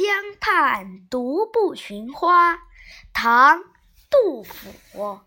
江畔独步寻花，唐·杜甫。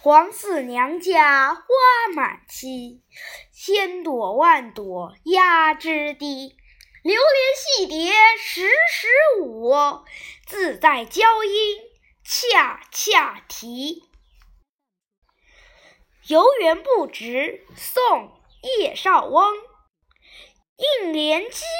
黄四娘家花满蹊，千朵万朵压枝低。流连戏蝶时时舞，自在娇莺恰恰啼。游园不值，宋·叶绍翁。应怜屐